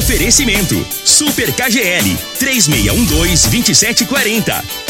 Oferecimento: Super KGL 3612-2740.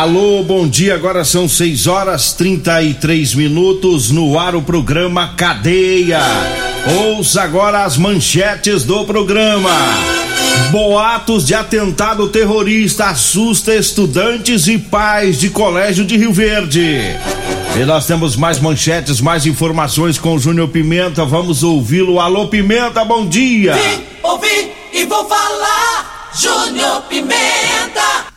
Alô, bom dia. Agora são 6 horas 33 minutos no ar o programa Cadeia. Ouça agora as manchetes do programa. Boatos de atentado terrorista assusta estudantes e pais de colégio de Rio Verde. E nós temos mais manchetes, mais informações com o Júnior Pimenta. Vamos ouvi-lo. Alô, Pimenta, bom dia. Vim, ouvi e vou falar. Júnior Pimenta.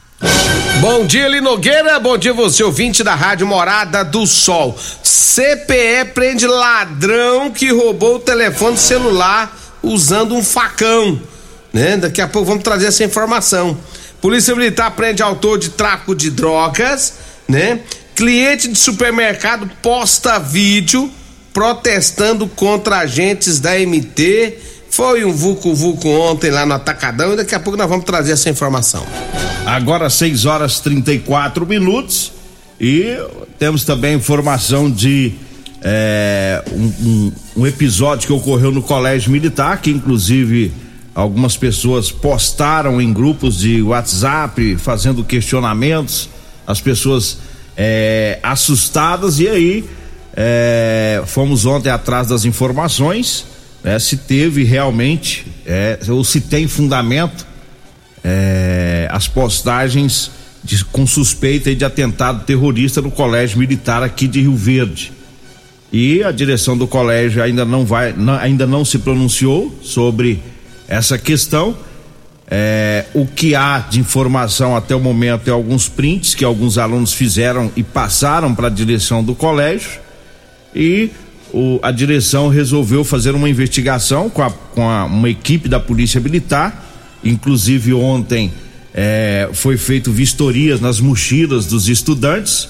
Bom dia, Linogueira. Bom dia, você ouvinte da Rádio Morada do Sol. CPE prende ladrão que roubou o telefone celular usando um facão. Né? Daqui a pouco vamos trazer essa informação. Polícia Militar prende autor de tráfico de drogas, né? Cliente de supermercado posta vídeo protestando contra agentes da MT. Foi um vulco vulco ontem lá no Atacadão e daqui a pouco nós vamos trazer essa informação. Agora 6 horas 34 minutos e temos também informação de é, um, um, um, episódio que ocorreu no Colégio Militar, que inclusive algumas pessoas postaram em grupos de WhatsApp fazendo questionamentos, as pessoas é, assustadas e aí é, fomos ontem atrás das informações, né, se teve realmente é, ou se tem fundamento é, as postagens de, com suspeita de atentado terrorista no colégio militar aqui de Rio Verde. E a direção do colégio ainda não vai, não, ainda não se pronunciou sobre essa questão. É, o que há de informação até o momento é alguns prints que alguns alunos fizeram e passaram para a direção do colégio e o, a direção resolveu fazer uma investigação com, a, com a, uma equipe da polícia militar. Inclusive ontem é, foi feito vistorias nas mochilas dos estudantes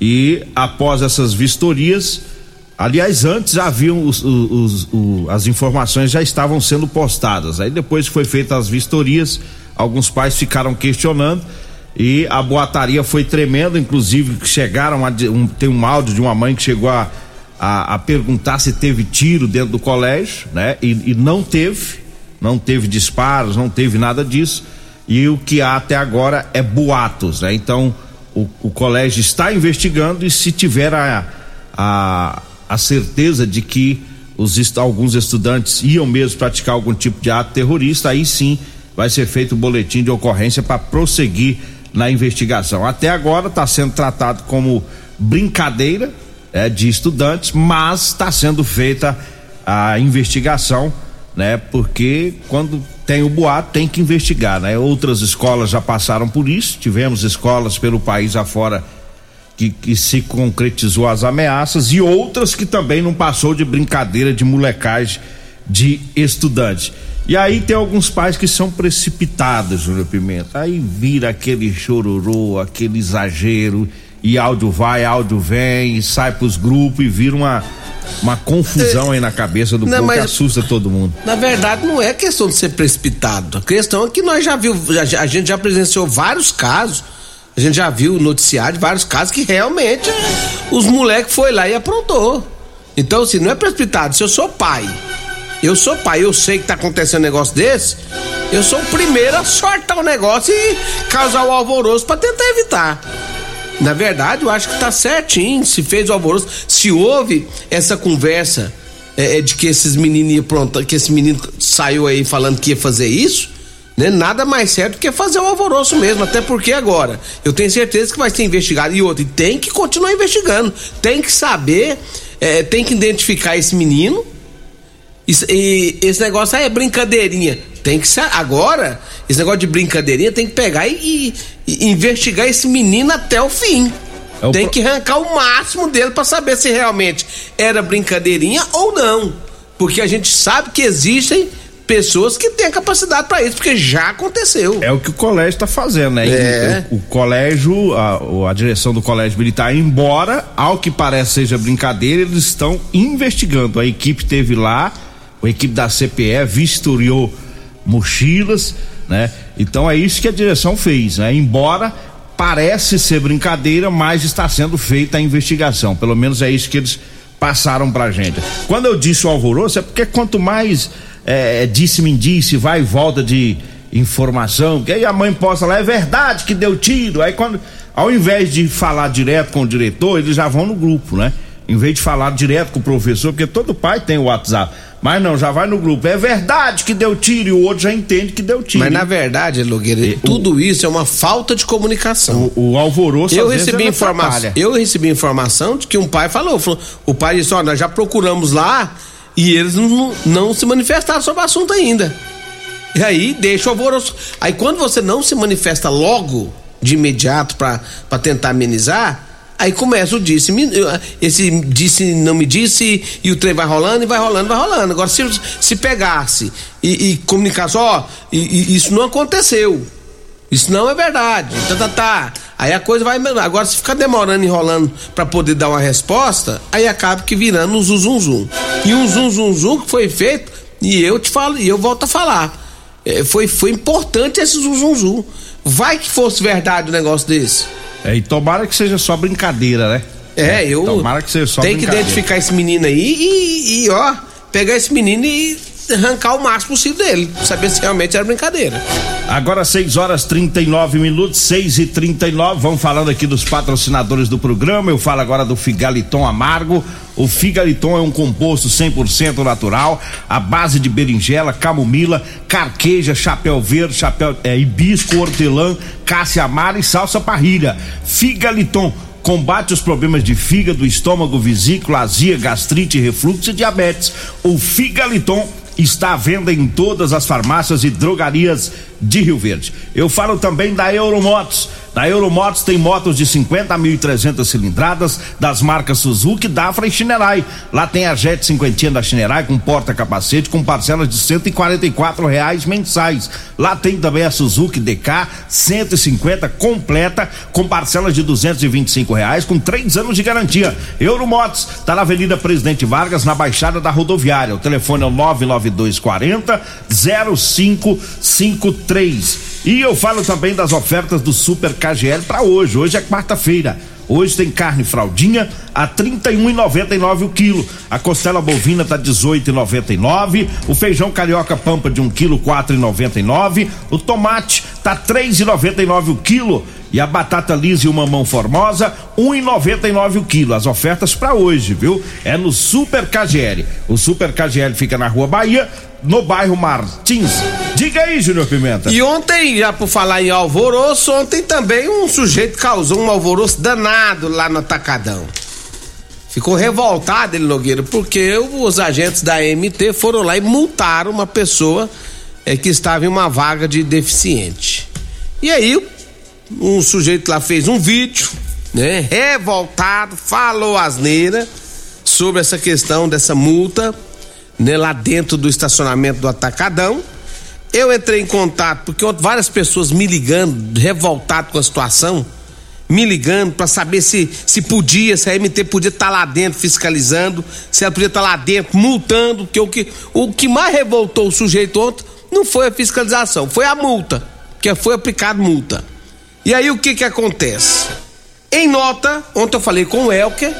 e após essas vistorias, aliás, antes haviam os, os, os, as informações já estavam sendo postadas. Aí depois que foi feitas as vistorias, alguns pais ficaram questionando e a boataria foi tremenda, inclusive chegaram a um, tem um áudio de uma mãe que chegou a, a, a perguntar se teve tiro dentro do colégio, né? E, e não teve, não teve disparos, não teve nada disso e o que há até agora é boatos, né? Então o, o colégio está investigando e se tiver a, a, a certeza de que os alguns estudantes iam mesmo praticar algum tipo de ato terrorista, aí sim vai ser feito o boletim de ocorrência para prosseguir na investigação. Até agora está sendo tratado como brincadeira é, de estudantes, mas está sendo feita a investigação, né? Porque quando tem o boato, tem que investigar, né? Outras escolas já passaram por isso, tivemos escolas pelo país afora que, que se concretizou as ameaças e outras que também não passou de brincadeira de molecagem de estudante. E aí tem alguns pais que são precipitados, Júlio Pimenta. Aí vira aquele chororô, aquele exagero, e áudio vai, áudio vem, e sai pros grupos e vira uma uma confusão aí na cabeça do não, povo que assusta todo mundo. Na verdade, não é questão de ser precipitado. A questão é que nós já viu, a gente já presenciou vários casos. A gente já viu noticiário vários casos que realmente os moleques foi lá e aprontou. Então, assim, não é precipitado. Se eu sou pai, eu sou pai, eu sei que tá acontecendo um negócio desse, eu sou o primeiro a sortar o negócio e causar o alvoroço para tentar evitar. Na verdade, eu acho que tá certinho. Se fez o alvoroço, se houve essa conversa é, é de que esses meninos pronto, que esse menino saiu aí falando que ia fazer isso, Né? Nada mais certo que fazer o alvoroço mesmo, até porque agora eu tenho certeza que vai ser investigado. E outro, e tem que continuar investigando, tem que saber, é, tem que identificar esse menino. E, e esse negócio aí é brincadeirinha. Tem que ser. Agora, esse negócio de brincadeirinha tem que pegar e, e, e investigar esse menino até o fim. É o tem pro... que arrancar o máximo dele para saber se realmente era brincadeirinha ou não. Porque a gente sabe que existem pessoas que têm capacidade para isso, porque já aconteceu. É o que o colégio está fazendo, né? É. O, o, colégio, a, a, direção do colégio militar, embora, ao que parece seja brincadeira, eles estão investigando. A equipe teve lá, a equipe da CPE vistoriou mochilas, né? Então é isso que a direção fez, né? Embora parece ser brincadeira, mas está sendo feita a investigação. Pelo menos é isso que eles passaram pra gente. Quando eu disse o alvoroço, é porque quanto mais é, é, disse-me disse, vai e volta de informação, que aí a mãe posta lá, é verdade que deu tiro. Aí quando, ao invés de falar direto com o diretor, eles já vão no grupo, né? Em vez de falar direto com o professor, porque todo pai tem o WhatsApp. Mas não, já vai no grupo. É verdade que deu tiro e o outro já entende que deu tiro. Mas na verdade, Logueira, e, tudo o, isso é uma falta de comunicação. O, o alvoroço eu recebi informação. Eu recebi informação de que um pai falou, falou o pai disse: "Ó, nós já procuramos lá e eles não, não se manifestaram sobre o assunto ainda. E aí deixa o alvoroço. Aí quando você não se manifesta logo, de imediato, para tentar amenizar, aí começa o disse, esse disse, não me disse, e o trem vai rolando e vai rolando, vai rolando. Agora, se, se pegasse e, e comunicasse, ó, isso não aconteceu. Isso não é verdade. Tá, tá, tá. Aí a coisa vai. Agora, se ficar demorando e enrolando para poder dar uma resposta, aí acaba que virando um zum, zum, zum. E um zum, zum, zum que foi feito, e eu te falo, e eu volto a falar. É, foi, foi importante esse zum, zum, zum. Vai que fosse verdade o um negócio desse. É, e tomara que seja só brincadeira, né? É, eu. Tomara que seja só Tem que identificar esse menino aí e, e, ó, pegar esse menino e arrancar o máximo possível dele, saber se realmente era brincadeira. Agora 6 horas 39 minutos, 6 e 39 Vamos falando aqui dos patrocinadores do programa. Eu falo agora do Figaliton Amargo. O Figaliton é um composto 100% natural, à base de berinjela, camomila, carqueja, chapéu verde, chapéu é, hibisco, hortelã, cássia amara e salsa parrilha. Figaliton combate os problemas de fígado, estômago, vesícula, azia, gastrite, refluxo e diabetes. O Figaliton está à venda em todas as farmácias e drogarias de Rio Verde. Eu falo também da Euromotos. Na Euromotos tem motos de 50.300 cilindradas das marcas Suzuki, Dafra e Shinerai. Lá tem a Jet 50 da Shinerai com porta-capacete com parcelas de 144 reais mensais. Lá tem também a Suzuki DK 150 completa com parcelas de 225 reais com três anos de garantia. Euromotos está na Avenida Presidente Vargas na Baixada da Rodoviária. O telefone é o 99240 0553. E eu falo também das ofertas do Super KGL para hoje. Hoje é quarta-feira. Hoje tem carne fraldinha a 31,99 o quilo. A costela bovina tá 18,99. O feijão carioca pampa de 1 quilo 4,99. O tomate tá 3,99 o quilo. E a batata lisa e o mamão formosa, 1,99 o quilo. As ofertas para hoje, viu? É no Super KGL. O Super KGL fica na Rua Bahia, no bairro Martins. Diga aí, Júnior Pimenta. E ontem, já por falar em alvoroço, ontem também um sujeito causou um alvoroço danado lá no Atacadão. Ficou revoltado ele, Nogueira, porque os agentes da MT foram lá e multaram uma pessoa é, que estava em uma vaga de deficiente. E aí, um sujeito lá fez um vídeo, né, revoltado, falou asneira sobre essa questão dessa multa, né, lá dentro do estacionamento do Atacadão. Eu entrei em contato porque várias pessoas me ligando, revoltado com a situação, me ligando para saber se se podia, se a MT podia estar tá lá dentro fiscalizando, se ela podia estar tá lá dentro multando, porque o que o que mais revoltou o sujeito ontem não foi a fiscalização, foi a multa, que foi aplicada multa. E aí o que que acontece? Em nota, ontem eu falei com o Elker,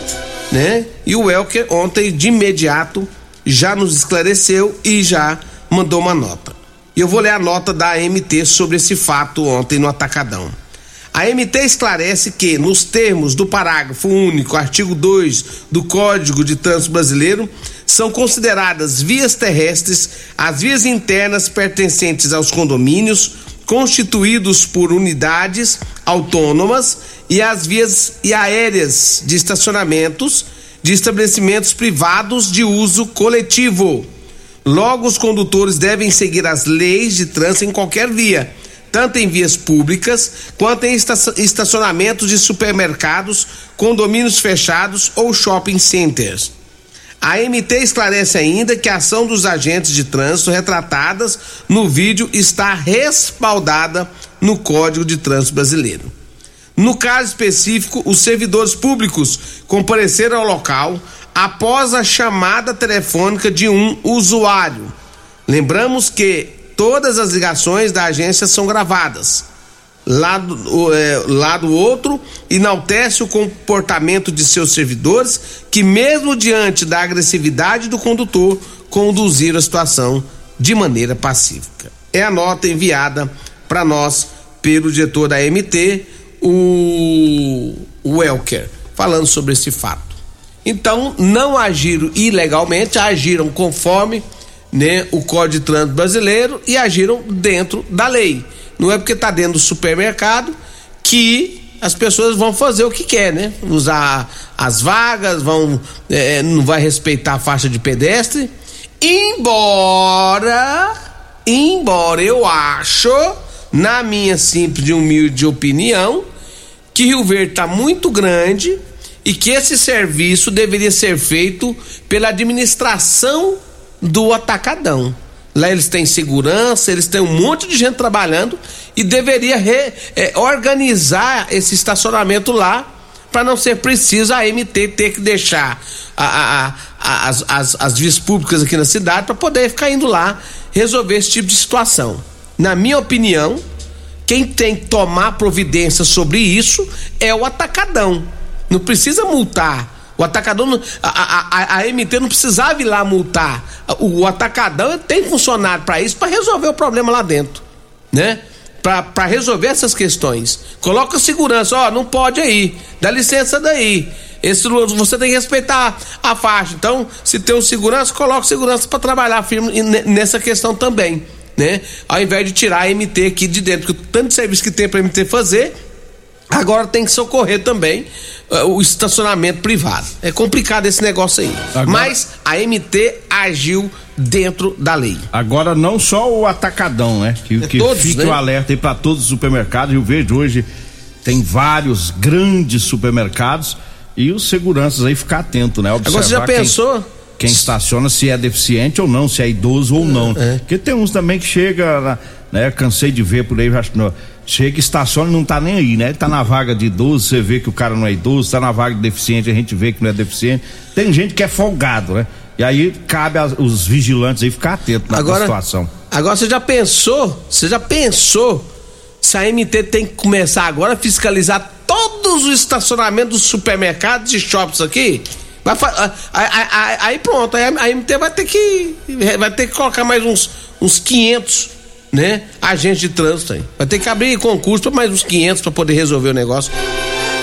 né? E o Elker ontem de imediato já nos esclareceu e já mandou uma nota. E eu vou ler a nota da AMT sobre esse fato ontem no Atacadão. A MT esclarece que, nos termos do parágrafo único, artigo 2 do Código de Trânsito Brasileiro, são consideradas vias terrestres as vias internas pertencentes aos condomínios, constituídos por unidades autônomas, e as vias e aéreas de estacionamentos de estabelecimentos privados de uso coletivo. Logo, os condutores devem seguir as leis de trânsito em qualquer via tanto em vias públicas quanto em estacionamentos de supermercados, condomínios fechados ou shopping centers. A MT esclarece ainda que a ação dos agentes de trânsito retratadas no vídeo está respaldada no Código de Trânsito Brasileiro. No caso específico, os servidores públicos compareceram ao local após a chamada telefônica de um usuário. Lembramos que todas as ligações da agência são gravadas. Lado, é, lado outro enaltece o comportamento de seus servidores, que, mesmo diante da agressividade do condutor, conduziram a situação de maneira pacífica. É a nota enviada para nós pelo diretor da MT, o Welker, falando sobre esse fato. Então, não agiram ilegalmente, agiram conforme né, o Código de Trânsito Brasileiro e agiram dentro da lei. Não é porque está dentro do supermercado que as pessoas vão fazer o que quer, né? Usar as vagas, vão é, não vai respeitar a faixa de pedestre. Embora, embora eu acho, na minha simples e humilde opinião, que Rio Verde está muito grande e que esse serviço deveria ser feito pela administração do atacadão. Lá eles têm segurança, eles têm um monte de gente trabalhando e deveria re, é, organizar esse estacionamento lá para não ser preciso a MT ter que deixar a, a, a, as, as, as vias públicas aqui na cidade para poder ficar indo lá resolver esse tipo de situação. Na minha opinião, quem tem que tomar providência sobre isso é o atacadão. Não precisa multar o atacador, a, a, a, MT não precisava ir lá multar. O, o atacadão tem funcionário para isso, para resolver o problema lá dentro, né? Para resolver essas questões. Coloca segurança, ó, não pode aí, dá licença daí. Esse, você tem que respeitar a faixa. Então, se tem um segurança, coloca segurança para trabalhar firme nessa questão também, né? Ao invés de tirar a MT aqui de dentro, porque tanto serviço que tem para a MT fazer, agora tem que socorrer também uh, o estacionamento privado. É complicado esse negócio aí. Agora... Mas a MT agiu dentro da lei. Agora não só o atacadão, né? Que, é que todos, fique né? o alerta aí para todos os supermercados. Eu vejo hoje tem vários grandes supermercados e os seguranças aí ficar atento, né? Observar Agora você já pensou? Quem quem estaciona se é deficiente ou não, se é idoso ou não. É. Porque tem uns também que chega, né? Cansei de ver por aí, acho que chega, estaciona e não tá nem aí, né? Tá na vaga de idoso, você vê que o cara não é idoso, tá na vaga de deficiente, a gente vê que não é deficiente. Tem gente que é folgado, né? E aí cabe aos, os vigilantes aí ficar atentos na agora, situação. Agora você já pensou? Você já pensou se a MT tem que começar agora a fiscalizar todos os estacionamentos dos supermercados e shoppings aqui? Vai, aí, aí, pronto, aí a MT vai ter que vai ter que colocar mais uns uns 500 né? Agente de trânsito aí. Vai ter que abrir concurso para mais uns 500 para poder resolver o negócio.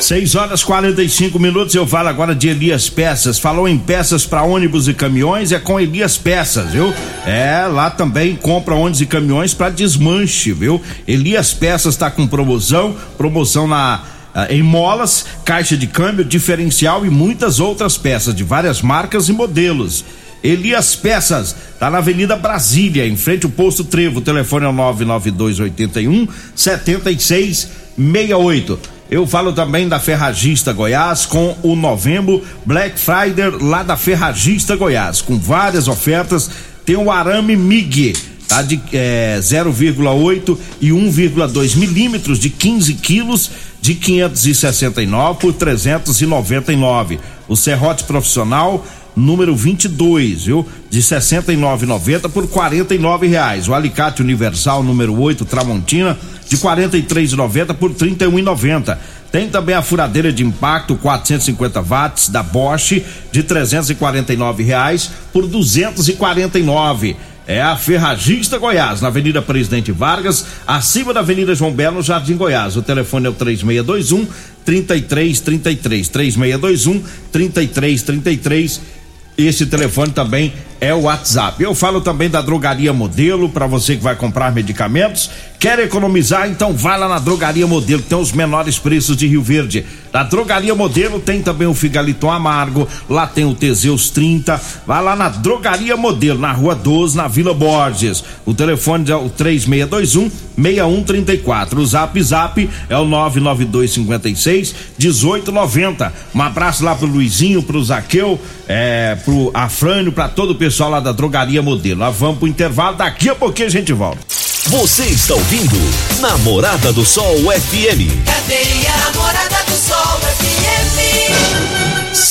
6 horas 45 minutos. Eu falo agora de Elias Peças. Falou em peças para ônibus e caminhões, é com Elias Peças, viu? É, lá também compra ônibus e caminhões para desmanche, viu? Elias Peças está com promoção, promoção na ah, em molas, caixa de câmbio, diferencial e muitas outras peças de várias marcas e modelos. Elias Peças, tá na Avenida Brasília, em frente ao posto Trevo. O telefone é o 99281 7668. Eu falo também da Ferragista Goiás com o novembro Black Friday lá da Ferragista Goiás, com várias ofertas. Tem o arame MIG, tá de é, 0,8 e 1,2 milímetros de 15 quilos de 569 por 399. O serrote profissional número 22, viu? De 69,90 por 49 reais. O alicate universal número 8 Tramontina de 43,90 por 31,90. Tem também a furadeira de impacto 450 watts da Bosch de 349 reais por 249. é a Ferragista Goiás, na Avenida Presidente Vargas, acima da Avenida João Belo, no Jardim Goiás. O telefone é o 3621 3333. 3621 3333. Esse telefone também é o WhatsApp. Eu falo também da Drogaria Modelo para você que vai comprar medicamentos. Quer economizar? Então vá lá na Drogaria Modelo, tem os menores preços de Rio Verde. Na Drogaria Modelo tem também o Figaliton Amargo, lá tem o Teseus 30. Vá lá na Drogaria Modelo, na Rua 12, na Vila Borges. O telefone é o 3621 6134. O Zap Zap é o 99256 1890. Um abraço lá pro Luizinho, pro Zaqueu, é, pro Afrânio, para todo o pessoal lá da Drogaria Modelo. Nós vamos pro intervalo, daqui a pouquinho a gente volta. Você está ouvindo Namorada do Sol FM. Cadeia Namorada do Sol FM.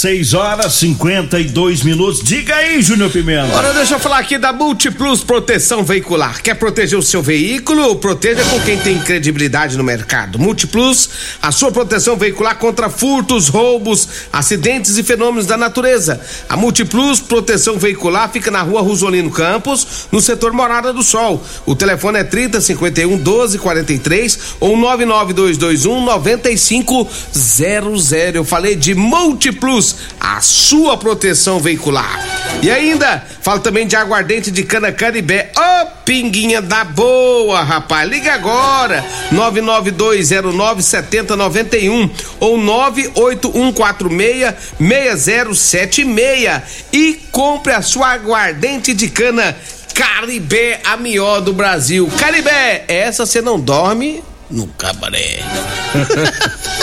6 horas 52 minutos. Diga aí, Júnior Pimenta. Agora deixa eu falar aqui da Multiplus Proteção Veicular. Quer proteger o seu veículo? Proteja com quem tem credibilidade no mercado. Multiplus, a sua proteção veicular contra furtos, roubos, acidentes e fenômenos da natureza. A Multiplus Proteção Veicular fica na rua Rosolino Campos, no setor Morada do Sol. O telefone é 30 51 12 43 ou 99221 9500. Eu falei de Multiplus a sua proteção veicular. E ainda, fala também de aguardente de cana caribé. Ô, oh, pinguinha da boa, rapaz. Liga agora. 992097091 ou 981466076 e compre a sua aguardente de cana Caribé, a melhor do Brasil. Caribé, essa você não dorme no cabaré.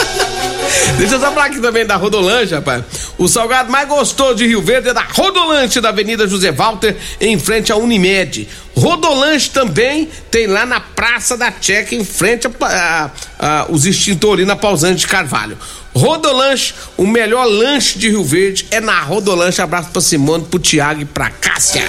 Deixa eu falar aqui também da Rodolanche, rapaz. O salgado mais gostoso de Rio Verde é da Rodolanche da Avenida José Walter, em frente à Unimed. Rodolanche também tem lá na Praça da Checa, em frente a, a, a, os extintores na Pausante de Carvalho. Rodolanche, o melhor lanche de Rio Verde é na Rodolanche. Abraço pra Simone, pro Tiago e pra Cássia.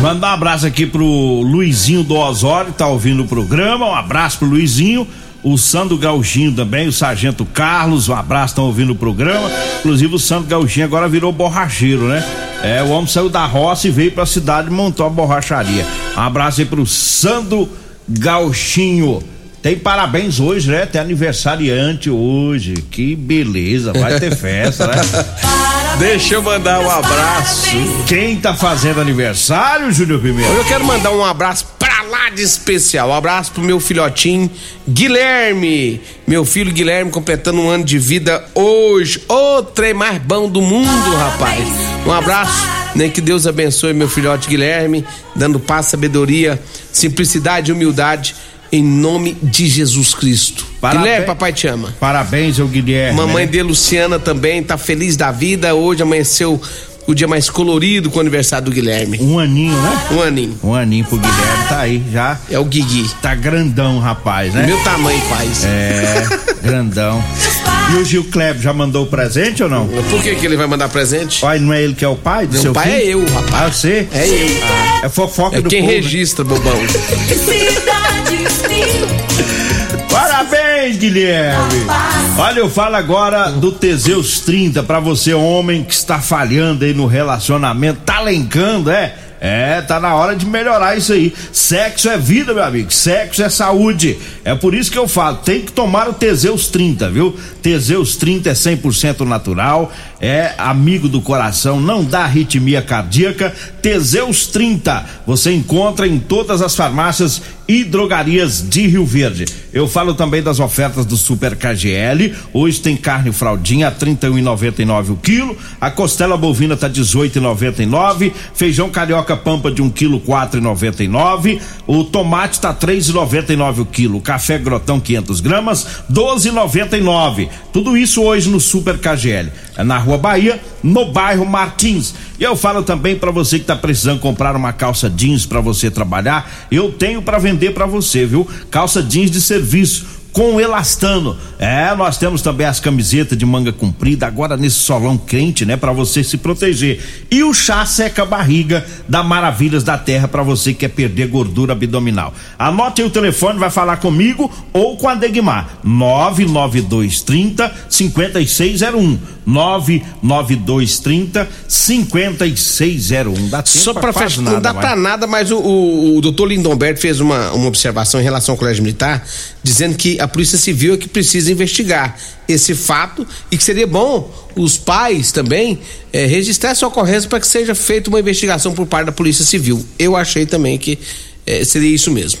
Mandar um abraço aqui pro Luizinho do Osório, tá ouvindo o programa. Um abraço pro Luizinho o Sandro Gauchinho também, o Sargento Carlos, um abraço, estão ouvindo o programa. Inclusive o Sandro Gauchinho agora virou borracheiro, né? É, o homem saiu da roça e veio pra cidade e montou a borracharia. Um abraço aí pro Sandro Gauchinho. Tem parabéns hoje, né? Tem aniversariante hoje. Que beleza, vai ter festa, né? Deixa eu mandar um abraço. Quem tá fazendo aniversário, Júnior Pimenta? Eu quero mandar um abraço pra lá de especial. Um abraço pro meu filhotinho Guilherme. Meu filho Guilherme completando um ano de vida hoje. O trem mais bom do mundo, rapaz. Um abraço, né? Que Deus abençoe meu filhote Guilherme, dando paz, sabedoria, simplicidade e humildade em nome de Jesus Cristo. Parabéns. Guilherme, papai te ama. Parabéns ao Guilherme. Mamãe né? de Luciana também tá feliz da vida. Hoje amanheceu o dia mais colorido com o aniversário do Guilherme. Um aninho, né? Um aninho. Um aninho pro Guilherme, tá aí já. É o Guigui. Tá grandão, rapaz, né? Meu tamanho, faz. É, grandão. E o Gil Kleber já mandou o presente ou não? Por que, que ele vai mandar presente? Pai, não é ele que é o pai do Meu seu pai filho? é eu, rapaz. Ah, você? É eu. É fofoca É do quem povo, né? registra, bobão. Parabéns, Guilherme! Olha, eu falo agora do Teseus 30 pra você, homem que está falhando aí no relacionamento, tá lencando, é? É, tá na hora de melhorar isso aí. Sexo é vida, meu amigo. Sexo é saúde. É por isso que eu falo, tem que tomar o Teseus 30, viu? Teseus 30 é 100% natural, é amigo do coração, não dá arritmia cardíaca. Teseus 30, você encontra em todas as farmácias e drogarias de Rio Verde. Eu falo também das ofertas do Super KGL. Hoje tem carne fraldinha a 31,99 o quilo, a costela bovina tá 18,99, feijão carioca pampa de 1 quilo 4,99, o tomate tá 3,99 o quilo, café grotão 500 gramas 12,99. Tudo isso hoje no Super KGL. É na Rua Bahia, no bairro Martins. E eu falo também para você que tá precisando comprar uma calça jeans para você trabalhar, eu tenho para vender para você, viu? Calça jeans de serviço com elastano. É, nós temos também as camisetas de manga comprida, agora nesse solão quente, né, para você se proteger. E o chá seca barriga da Maravilhas da Terra para você que quer perder gordura abdominal. Anote aí o telefone, vai falar comigo ou com a Degmar. 99230 5601. 99230 5601. Dá tempo Só para fechar, nada, não dá para nada, mas o, o, o doutor Lindomberto fez uma, uma observação em relação ao colégio militar, dizendo que a Polícia Civil é que precisa investigar esse fato e que seria bom os pais também eh, registrar essa ocorrência para que seja feita uma investigação por parte da Polícia Civil. Eu achei também que eh, seria isso mesmo.